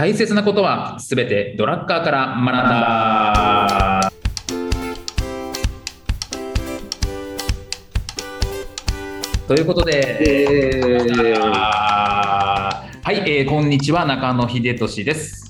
大切なことはすべてドラッカーから学んだ。ということで、はい、えーこんにちは中野秀俊です。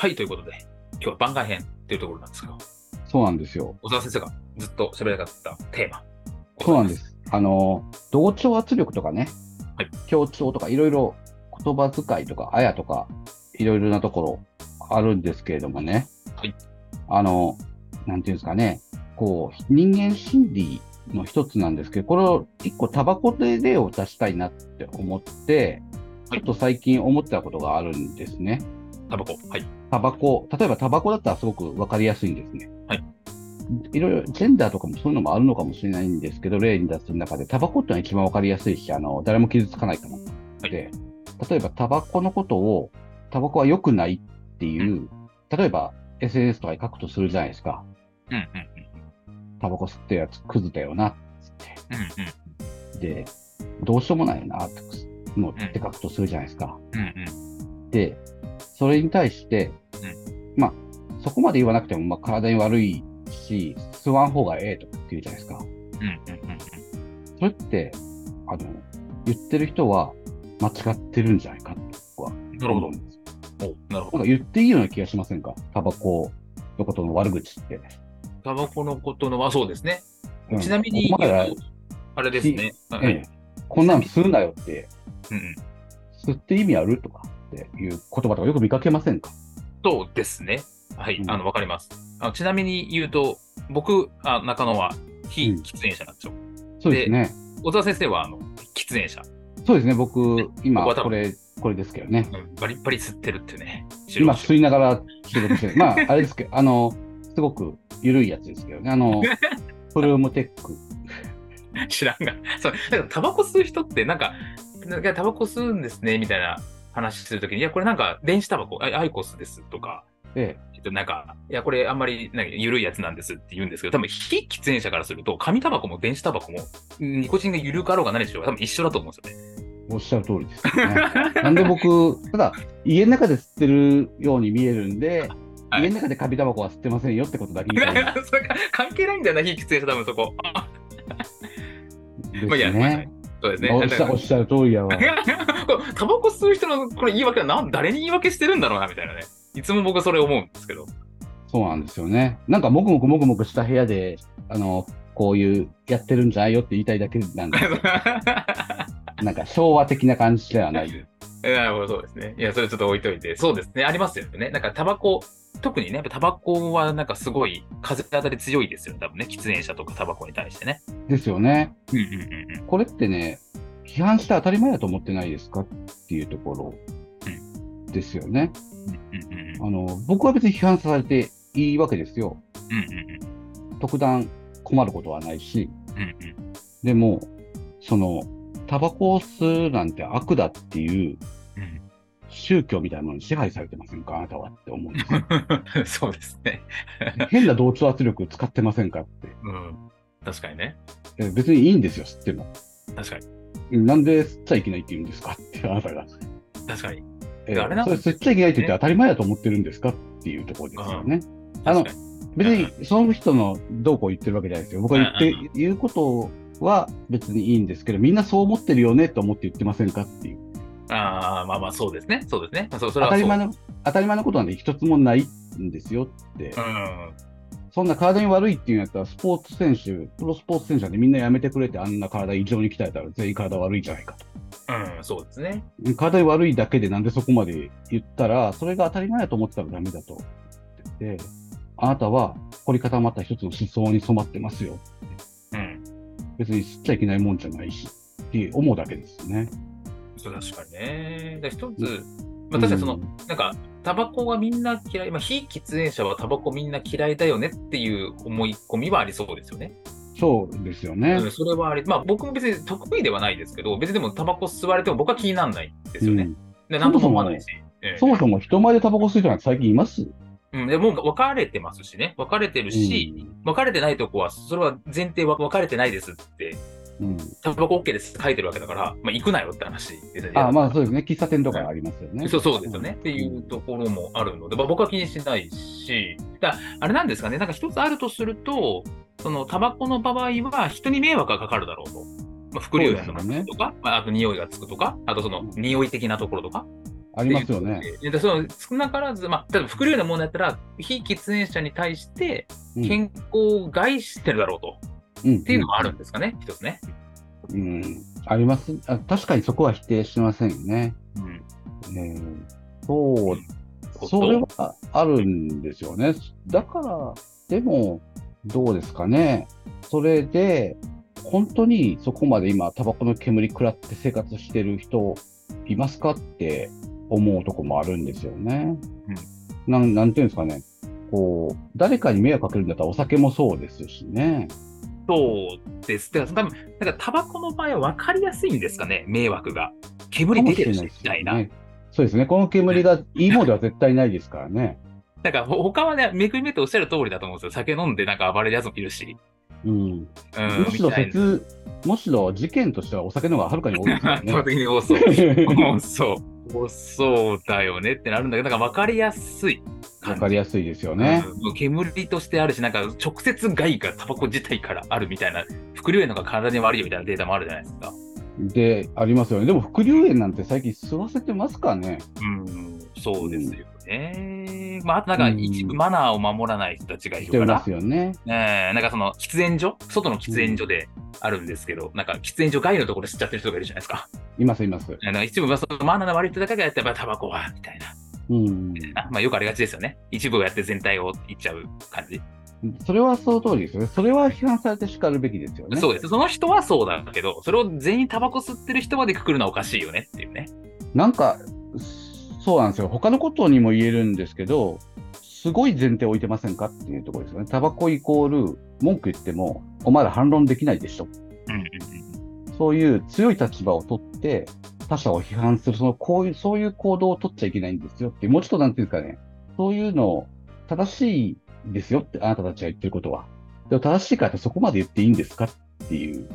はいということで今日は番外編というところなんですけどそうなんですよ。小沢先生がずっと喋りたかったテーマそうなんです。あの、同調圧力とかね、はい協調とかいろいろ言葉遣いとか、あやとか、いろいろなところあるんですけれどもね。はいあの、なんていうんですかね、こう、人間心理の一つなんですけど、これを一個タバコで例を出したいなって思って、ちはいょっと最近思ったことがあるんですね。タバコはいタバコ、例えばタバコだったらすごくわかりやすいんですね。はい。いろいろ、ジェンダーとかもそういうのもあるのかもしれないんですけど、例に出す中で、タバコってのは一番わかりやすいし、あの、誰も傷つかないかなはいで、例えばタバコのことを、タバコは良くないっていう、例えば SNS とかに書くとするじゃないですか。うんうんタバコ吸ってるやつクズだよな、つっうんうんて。で、どうしようもないよな、ってのって書くとするじゃないですか。うんうんで、それに対して、まあ、そこまで言わなくても、まあ、体に悪いし、吸わん方がええとかって言うじゃないですか。うんうんうんそれって、あの、言ってる人は間違ってるんじゃないかと僕はなるほど。なるほど。なんか言っていいような気がしませんか？タバコのことの悪口って。タバコのことのはそうですね。うん。ちなみにあれですね。はいええ。こんなの吸うなよって、うんうん。吸って意味あるとかっていう言葉とかよく見かけませんか？そうですね。はい、うんあの、わかります。あのちなみに言うと、僕、あ中野は非うん喫煙者なんですよ。そうですね。小沢先生は、あの、喫煙者。そうですね。僕、今、僕は多分これ、これですけどね。うんバリッバリ吸ってるってね。今、白吸いながら仕事してる。まあ、あれですけど、あの、すごく緩いやつですけどね。あの、プルームテック。知らんが。そう、タバコ吸う人って、なんか、なんかタバコ吸うんですね、みたいな話するときに、いや、これなんか、電子タバコ、あアイコスですとか、で、えっと、なんか、いや、これあんまり、なんか、緩いやつなんですって言うんですけど、多分、非喫煙者からすると、紙タバコも電子タバコも、ニコチンが緩かろうが何でしょうが、多分一緒だと思うんですよね。おっしゃる通りですよね。なんで僕、ただ、家の中で吸ってるように見えるんで、はい家の中で紙タバコは吸ってませんよってことだけ 関係ないんだよな、非喫煙者、多分そこ。ですまあいいやまあね。そうですね。おっしゃおっしゃる通りやわ。タバコ吸う人のこれ言い訳はなん誰に言い訳してるんだろうなみたいなね。いつも僕それ思うんですけど。そうなんですよね。なんか、もくもくもくもくした部屋で、あの、こういう、やってるんじゃないよって言いたいだけなんで、なんか昭和的な感じではない。なるほど、そうですね。いや、それちょっと置いといて。そうですね。ありますよね。なんかタバコ、特にね、タバコはなんかすごい風当たり強いですよね。多分ね、喫煙者とかタバコに対してね。ですよね。うんうんうんうん。これってね、批判して当たり前だと思ってないですかっていうところですよね。あの、僕は別に批判されていいわけですよ。うんうん特段困ることはないし、うんうんでも、その、タバコを吸うなんて悪だっていううん宗教みたいなものに支配されてませんか？あなたはって思うんです そうですね。変な同調圧力使ってませんかって。うん。確かにね。え別にいいんですよ、吸っても。確かに。なんで吸っちゃいけないって言うんですかって、あなたが。確かに。えあれなんそれ吸っちゃいけないって言って当たり前だと思ってるんですかっていうところですよね。あの確かに。別にその人のどうこう言ってるわけじゃないですよ。僕が言ってうん、言うことは別にいいんですけど、みんなそう思ってるよねと思って言ってませんかっていう。ああ、まあまあそうですね。そうですね。まあ、そうそれはそう当たり前の、当たり前のことなんで一つもないんですよって。うん。そんな体に悪いっていうんやったら、スポーツ選手、プロスポーツ選手なんてみんなやめてくれて、あんな体異常に鍛えたら全員体悪いじゃないかうん、そうですね。と。体に悪いだけでなんでそこまで言ったら、それが当たり前だと思ってたらダメだと思ってて、あなたは凝り固まった一つの思想に染まってますよ。うん。別に吸っちゃいけないもんじゃないし、って思うだけですね。そう確かにね。だ一つ、まあ、確かにその、うんなんか、タバコはみんな嫌い、まあ、非喫煙者はタバコみんな嫌いだよねっていう思い込みはありそうですよね。そうですよね。うん、それはあり、まあ僕も別に得意ではないですけど、別にでもタバコ吸われても僕は気にならないんですよね。うんで、なんとも思わないし。ええそもそも人前でタバコ吸う人なんて最近います？うん、でもう分かれてますしね。分かれてるし、分かれてないとこは、それは前提は分かれてないですって、うん。タバコ OK ですって書いてるわけだから、まあ行くなよって話。あまあそうですね。喫茶店とかありますよね。そうそうですよね。っていうところもあるので、まあ、僕は気にしないし、だあれなんですかね、なんか一つあるとすると、そのタバコの場合は人に迷惑がかかるだろうと。まあ、副流煙とか、まあ、あと匂いがつくとか、あとその匂い的なところとか。ありますよね。ででその少なからず、まあ、例えば副流煙のものだったら、非喫煙者に対してうん健康を害してるだろうと。うんっていうのもあるんですかね、一つね。うん。ありますあ。確かにそこは否定しませんよね。うん。えーそう、それはあるんですよね。だから、でも、どうですかね。それで、本当にそこまで今、タバコの煙食らって生活してる人いますかって思うとこもあるんですよね。なんなんていうんですかね。こう、誰かに迷惑かけるんだったらお酒もそうですしね。そうです。だから多分、なんかタバコの場合は分かりやすいんですかね、迷惑が。煙出てるし、みたいな。ね。そうですね。この煙がいいものでは絶対ないですからね。なんかほ他はね、めくりめっておっしゃる通りだと思うんですよ。酒飲んでなんか暴れるやつもいるし。うん。うん、むしろむしろ事件としてはお酒の方がはるかに多いですよ 圧倒ね。的に多そう そう。多そうだよねってなるんだけど、なんか分かりやすいわ感じ。かりやすいですよね。うん煙としてあるし、なんか直接害がタバコ自体からあるみたいな、副流煙のが体に悪いよみたいなデータもあるじゃないですか。で、ありますよね。でも、副流煙なんて最近吸わせてますかね。うん、そうですよね。まあ、あとなんかうん一部マナーを守らない人たちがいるから。すよね。えーなんかその喫煙所外の喫煙所であるんですけど、なんか喫煙所外のところで吸っちゃってる人がいるじゃないですか。います、います。なんか一部はそのマナーの悪い人だけがやってやっぱタバコは、みたいな。うん。あまあよくありがちですよね。一部がやって全体をいっちゃう感じ。それはその通りですよね。それは批判されて叱るべきですよね。そうです。その人はそうだけど、それを全員タバコ吸ってる人までくくるのはおかしいよねっていうね。なんか、そうなんですよ。他のことにも言えるんですけど、すごい前提置いてませんかっていうところですよね。タバコイコール、文句言っても、お前ら反論できないでしょ。うんうんうん。そういう強い立場を取って、他者を批判する、その、こういう、そういう行動を取っちゃいけないんですよってもうちょっとなんていうんですかね、そういうの、正しいですよって、あなたたちが言ってることは。でも正しいからってそこまで言っていいんですかっていう。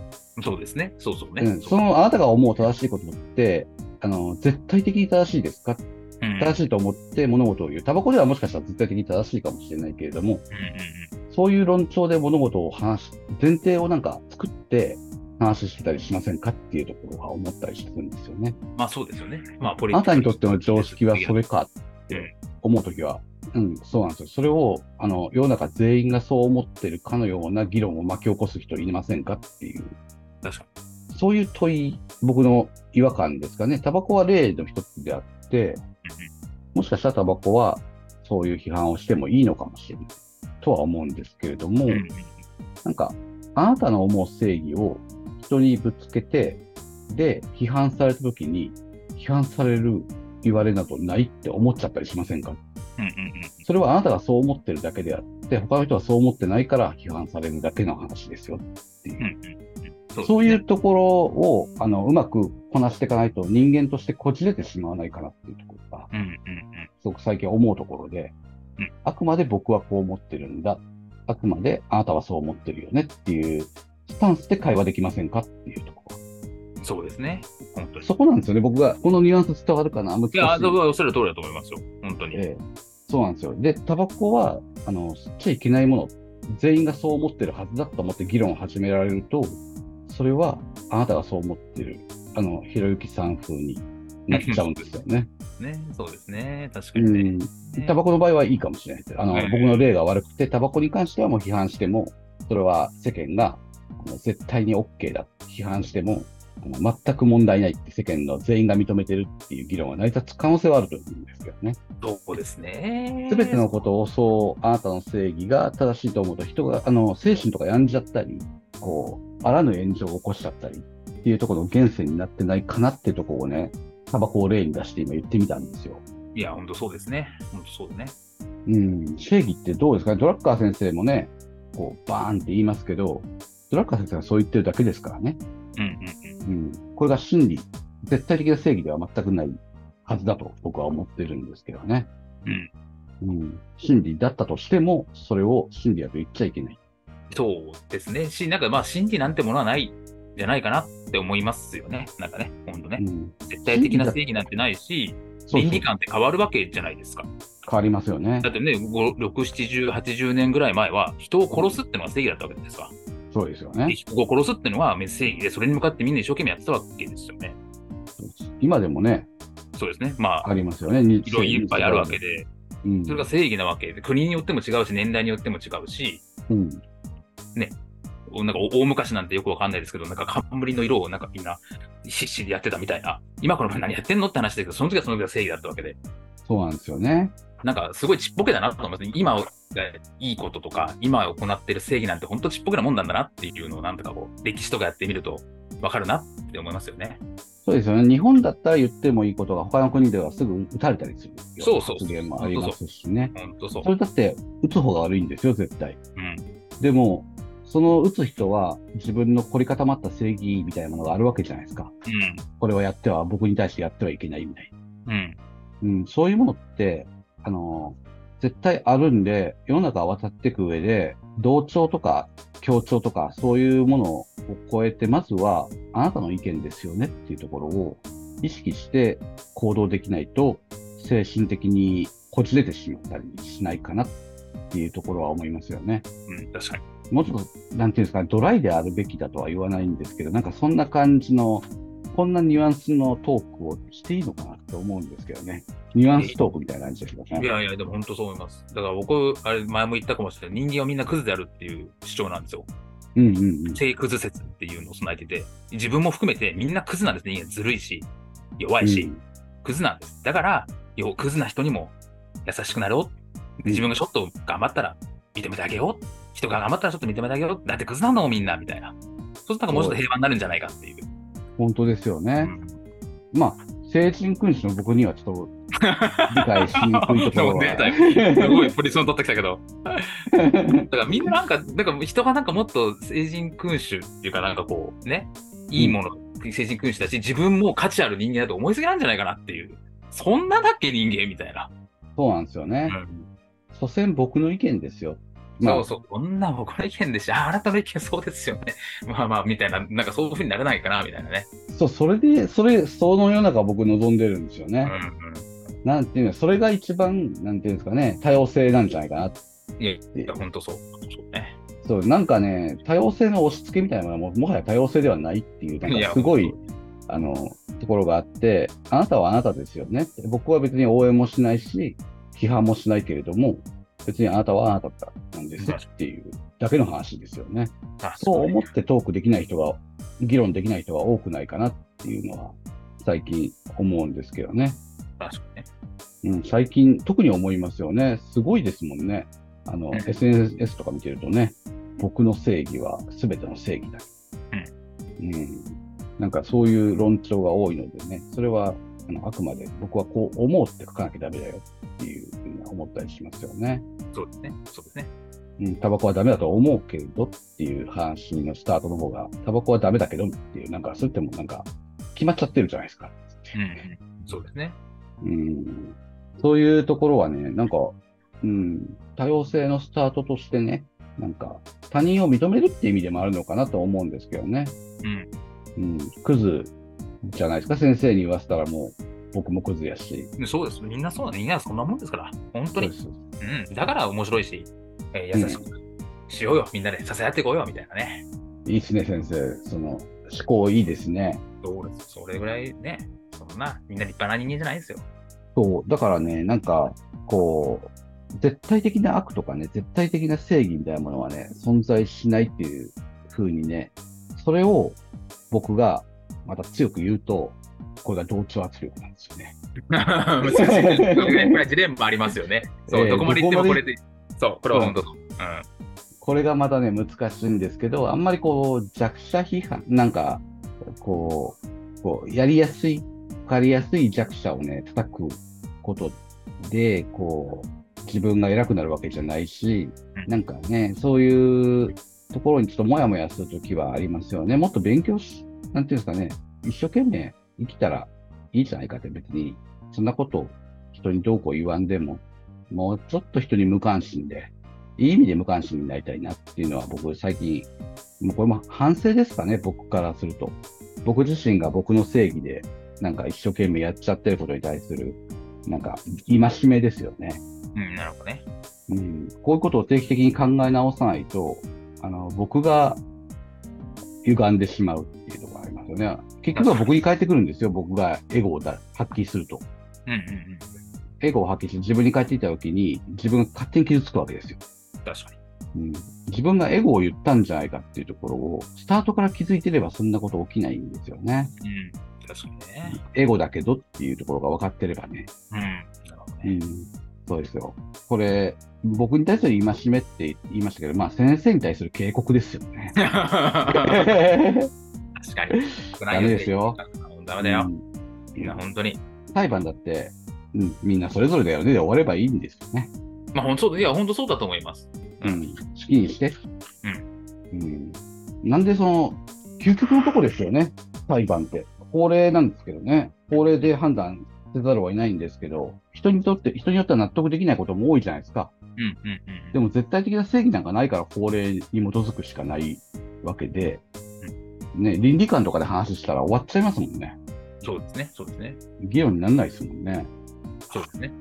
そうですね。そうそうね。うん、その、あなたが思う正しいことって、あの、絶対的に正しいですかうん正しいと思って物事を言う。タバコではもしかしたら絶対的に正しいかもしれないけれども、そういう論調で物事を話し、前提をなんか作って話してたりしませんかっていうところは思ったりするんですよね。まあそうですよね。まあポリあなたにとっての常識はそれ。れかって思うときは、うん、そうなんですよ。それを、あの、世の中全員がそう思ってるかのような議論を巻き起こす人いませんかっていう、確かそういう問い、僕の違和感ですかね。タバコは例の一つであって、もしかしたらタバコはそういう批判をしてもいいのかもしれないとは思うんですけれども、うん。なんか、あなたの思う正義を人にぶつけて、で、批判された時に、批判される言われなどないって思っちゃったりしませんか？うんうんうんそれはあなたがそう思ってるだけであって、他の人はそう思ってないから批判されるだけの話ですよっていう。うんうんうんそういうところを、あの、うまくこなしていかないと人間としてこじれてしまわないかなっていうところが、うんうんうんすごく最近思うところでうん、あくまで僕はこう思ってるんだ。あくまであなたはそう思ってるよねっていうスタンスで会話できませんかっていうところ。そうですね。本当に。そこなんですよね。僕が、このニュアンス伝わるかな難しい。いや、おっしゃる通りだと思いますよ。本当に。ええそうなんですよ。で、タバコは、あの、吸っちゃいけないもの、全員がそう思ってるはずだと思って議論を始められると、それは、あなたがそう思ってる、あの、ひろゆきさん風になっちゃうんですよね。ね、そうですね。確かうにね。ん。タバコの場合はいいかもしれない。あの、はい僕の例が悪くて、タバコに関してはもう批判しても、それは世間が絶対に OK だ。批判しても、全く問題ないって世間の全員が認めてるっていう議論が成り立つ可能性はあると思うんですけどね。そうですね。すべてのことをそう、あなたの正義が正しいと思うと、人が、あの、精神とか病んじゃったり、こう、あらぬ炎上を起こしちゃったり、っていうところの源泉になってないかなっていうところをね、タバコを例に出して今言ってみたんですよ。いや、本当そうですね。本当そうだね。うん、正義ってどうですかね？ドラッカー先生もね、こう、バーンって言いますけど、ドラッカー先生がそう言ってるだけですからね。うんうんうん。うん。これが真理、絶対的な正義では全くないはずだと僕は思ってるんですけどね。うん。うん。真理だったとしても、それを真理だと言っちゃいけない。そうですね。し、なんかまあ、真理なんてものはないんじゃないかなって思いますよね。なんかね、本当ねう。ん。絶対的な正義なんてないし、倫理観って変わるわけじゃないですか。変わりますよねだ。ってね、5 6、70、80年ぐらい前は、人を殺すってのが正義だったわけですか。そうですよでね。人を殺すってのは正義で、それに向かってみんな一生懸命やってたわけですよね。今でもね、そうですね。まあ、ありますよね。いいろいろいっぱいあるわけ。で、うん。それが正義なわけで、国によっても違うし、年代によっても違うし、うん。なんか大昔なんてよくわかんないですけど、なんか冠の色をなんかみんな必死でやってたみたいな、今この何やってんのって話だけど、その時はその時は正義だったわけで、そうなんですよね。なんかすごいちっぽけだなと思います。今がいいこととか、今行ってる正義なんて本当ちっぽけなもんなんだなっていうのをなんとかこう、歴史とかやってみるとわかるなって思いますよね。そうですよね。日本だったら言ってもいいことが他の国ではすぐ撃たれたりするよそうそう発言もありますしね。本当そうそ。れだって撃つ方が悪いんですよ、絶対。うん。でも、その撃つ人は自分の凝り固まった正義みたいなものがあるわけじゃないですか。うん。これはやっては、僕に対してやってはいけないみたいな。うん。うん、そういうものって、あの、絶対あるんで、世の中を渡っていく上で、同調とか協調とか、そういうものを超えて、まずは、あなたの意見ですよねっていうところを意識して行動できないと、精神的にこじれてしまったりしないかなっていうところは思いますよね。うん。確かに。もうちょっと、なんていうんですかね、ドライであるべきだとは言わないんですけど、なんかそんな感じの、こんなニュアンスのトークをしていいのかなって思うんですけどね。ニュアンストークみたいな感じですよね。いやいや、でも本当そう思います。だから僕、あれ前も言ったかもしれない。人間はみんなクズであるっていう主張なんですよ。うんうんうん。性クズ説っていうのを備えてて、自分も含めてみんなクズなんですね。ずるいし、弱いし、うんクズなんです。だから、よクズな人にも優しくなろう。で自分がちょっと頑張ったら認めてあげよう。人が頑張ったらちょっと認めてあげよう。だってクズなのみんな、みたいな。そうするともうちょっと平和になるんじゃないかっていう。本当ですよね。うんまあ、成人君主の僕にはちょっと理解しにくいところは。すごいポジション取ってきたけど。だからみんななんか、なんか人がなんかもっと成人君主っていうかなんかこうね、いいもの、成人君主だし、自分も価値ある人間だと思いすぎなんじゃないかなっていう。そんなだっけ人間みたいな。そうなんですよね。所詮僕の意見ですよ。まあそうそう、こんな僕の意見でし、あ、あなたの意見そうですよね。まあまあ、みたいな、なんかそういうふうにならないかな、みたいなね。そう、それで、それ、その世の中を僕望んでるんですよね。うんなんていうの、それが一番、なんていうんですかね、多様性なんじゃないかな。うん。いや、いや、ほんとそう。そうね。そう、なんかね、多様性の押し付けみたいなものはもはや多様性ではないっていう、なんかすごいあの、ところがあって、あなたはあなたですよね。僕は別に応援もしないし、批判もしないけれども、別にあなたはあなたなんですっていうだけの話ですよね。あそう思ってトークできない人が、議論できない人が多くないかなっていうのは、最近思うんですけどね。確かにね。うん、最近、特に思いますよね。すごいですもんね。あの、うん SNS とか見てるとね、僕の正義は全ての正義だ。うん。なんかそういう論調が多いのでね、それは、あのあくまで僕はこう思うって書かなきゃダメだよっていうに思ったりしますよね。そうですね。そうですね。うん、タバコはダメだと思うけれどっていう話のスタートの方が、タバコはダメだけどっていう、なんか、それってもなんか、決まっちゃってるじゃないですか。うんうん。そうですね。うん、そういうところはね、なんか、うん、多様性のスタートとしてね、なんか、他人を認めるっていう意味でもあるのかなと思うんですけどね。うん。うん、クズじゃないですか、先生に言わせたらもう、僕もクズやし。でそうです。みんなそうだね。みんなそんなもんですから。本当に。そうん。だから面白いし、えー優しくしようよ。みんなで支え合っていこうよ。みたいなね。いいですね、先生。その、思考いいですね。そうです。それぐらいね、そんな、みんな立派な人間じゃないですよ。そう、だからね、なんか、こう、絶対的な悪とかね、絶対的な正義みたいなものはね、存在しないっていう風にね、それを僕がまた強く言うと、これが同調圧力なんですよね。難しいね。やっぱりジレンマありますよね。そう、えーどこまで行ってもどこれで、そう、これは本当そう。これがまたね、難しいんですけど、あんまりこう、弱者批判、なんか、こう、こう、やりやすい、わかりやすい弱者をね、叩くことで、こう、自分が偉くなるわけじゃないし、なんかね、そういうところにちょっともやもやするときはありますよね。もっと勉強し、なんていうんですかね、一生懸命生きたらいいじゃないかって別に、そんなこと人にどうこう言わんでも、もうちょっと人に無関心で、いい意味で無関心になりたいなっていうのは僕最近、もうこれも反省ですかね、僕からすると。僕自身が僕の正義で、なんか一生懸命やっちゃってることに対する、なんか、戒めですよね。うん、なるほどね。うん。こういうことを定期的に考え直さないと、あの、僕が歪んでしまうっていうとこよね。結局は僕に返ってくるんですよ。僕がエゴをだ発揮すると。うんうんうん。エゴを発揮して自分に返っていたときに、自分が勝手に傷つくわけですよ。確かに。うん、自分がエゴを言ったんじゃないかっていうところを、スタートから気づいてればそんなこと起きないんですよね。うん。確かにね。エゴだけどっていうところが分かってればね。うん。なるほどね。うん。そうですよ。これ、僕に対する戒めって言いましたけど、まあ先生に対する警告ですよね。確かに。ダメですよ。ダメだよ。うんいや、本当に。裁判だって、うん、みんなそれぞれだよねで終わればいいんですよね。まあ、本当そう、いや、本当そうだと思います。ううんん。好きにして。うん。なんでその、究極のとこですよね。裁判って。法令なんですけどね。法令で判断せざるを得ないんですけど、人にとって、人によっては納得できないことも多いじゃないですか。うんうんうん。でも絶対的な正義なんかないから法令に基づくしかないわけで、ね、倫理観とかで話したら終わっちゃいますもんね。そうですね。そうですね。議論にならないですもんね。そうですね。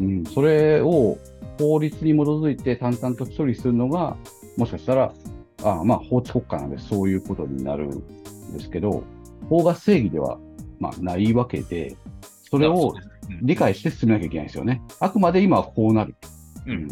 うん、それを法律に基づいて淡々と処理するのが、もしかしたら、ああまあ法治国家なんでそういうことになるんですけど、法が正義では、まあ、ないわけで、それを理解して進めなきゃいけないですよね。あくまで今はこうなる。うん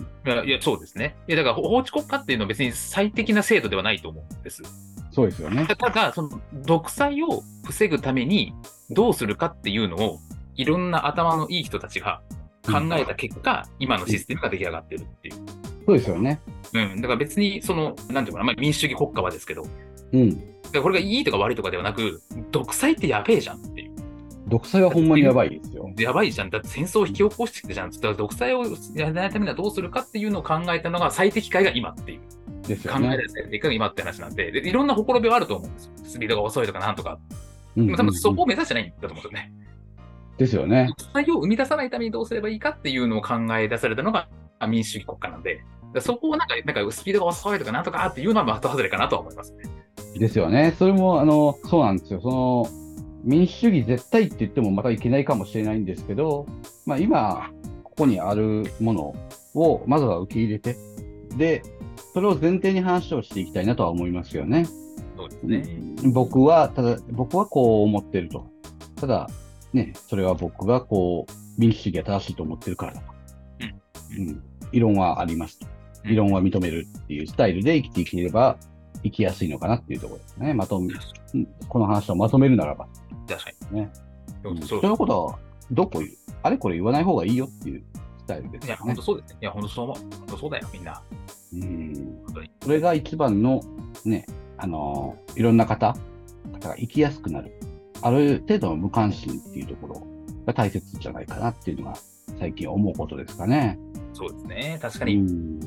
いやそうですね。いや、だから、法治国家っていうのは別に最適な制度ではないと思うんです。そうですよね。ただ、その、独裁を防ぐためにどうするかっていうのを、いろんな頭のいい人たちが考えた結果、今のシステムが出来上がってるっていう。そうですよね。うん。だから別に、その、なんていうかな、まあ、民主主義国家はですけど、うん。らこれがいいとか悪いとかではなく、独裁ってやべえじゃん。独裁はほんまにやばいですよ。やばいじゃん。だって戦争を引き起こしてきてじゃん。だから独裁をやらないためにはどうするかっていうのを考えたのが最適解が今っていう。ですよね考えら。れ最適解が今って話なんでで、いろんなほころびはあると思うんですよ。スピードが遅いとかなんとか。うんでも多分そこを目指してないんだと思うんですよね。ですよね。独裁を生み出さないためにどうすればいいかっていうのを考え出されたのがあ民主主義国家なんで、そこをなんか、なんかスピードが遅いとかなんとかっていうのは的外れかなとは思いますね。ですよね。それも、あの、そうなんですよ。その、民主主義絶対って言ってもまたいけないかもしれないんですけど、まあ今、ここにあるものをまずは受け入れて、で、それを前提に話をしていきたいなとは思いますよね。そうですね。僕は、ただ、僕はこう思ってると。ただ、ね、それは僕がこう、民主主義が正しいと思ってるからだと。うん。異論はありますと。異論は認めるっていうスタイルで生きていければ、生きやすいのかなっていうところですね。まとめ、うんこの話をまとめるならば。確かに。ねそうそそうういうことは、どこあれこれ言わない方がいいよっていうスタイルですいや、本当。そうですね。いや、本当そう思う。本当そうだよ、みんな。うん。それが一番の、ね、あのーいろんな方、方が生きやすくなる。ある程度の無関心っていうところが大切じゃないかなっていうのが最近思うことですかね。そうですね。確かうに。ん。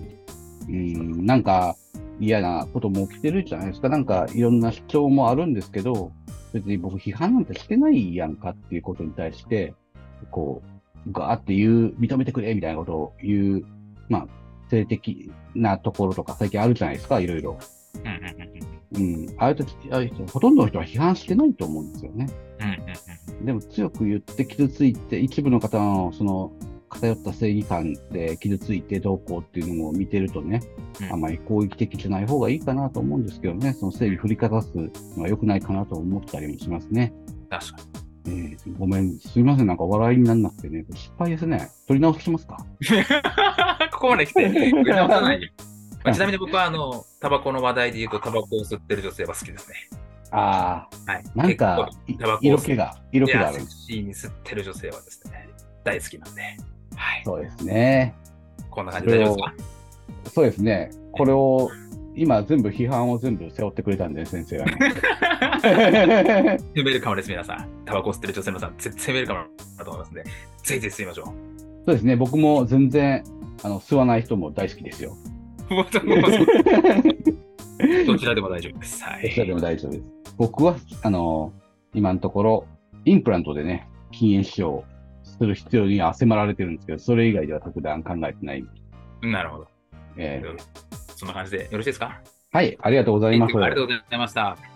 うん、なんか嫌なことも起きてるじゃないですか。なんかいろんな主張もあるんですけど、別に僕批判なんてしてないやんかっていうことに対して、こう、ガーって言う、認めてくれみたいなことを言う、まあ、性的なところとか最近あるじゃないですか、いろいろ。うん。ああいう時、ああいう人、ほとんどの人は批判してないと思うんですよね。でも強く言って傷ついて、一部の方のその偏った正義感で傷ついてどうこうっていうのを見てるとね、うんあまり攻撃的じゃない方がいいかなと思うんですけどね、その正義振りかざすのは良くないかなと思ったりもしますね。確かえーごめん、すいません、なんか笑いにならなくてね、失敗ですね。取り直ししますか？に。ここまで来て、振り直さないよ。まあちなみに僕は、あの、タバコの話題で言うと、タバコを吸ってる女性は好きですね。あはい。あ、なんか、色気が、色気があるセク。シーに吸ってる女性はですね、大好きなんで。はい。そうですね。こんな感じで大丈夫ですか？そうですね。これを今全部批判を全部背負ってくれたんで、ね、先生がね。ウェルカムです、皆さん。タバコ吸ってる女性のさん、絶対ウェルカムだと思いますんで、ぜひぜひ吸いましょう。そうですね、僕も全然、あの、吸わない人も大好きですよ。どちらでも大丈夫です。はい。どちらでも大丈夫です。僕は、あの、今のところ、インプラントでね、禁煙使用する必要には迫られてるんですけど、それ以外では特段考えてない。なるほど。えー、そんな感じでよろしいですか？はい、ありがとうございます。ありがとうございました。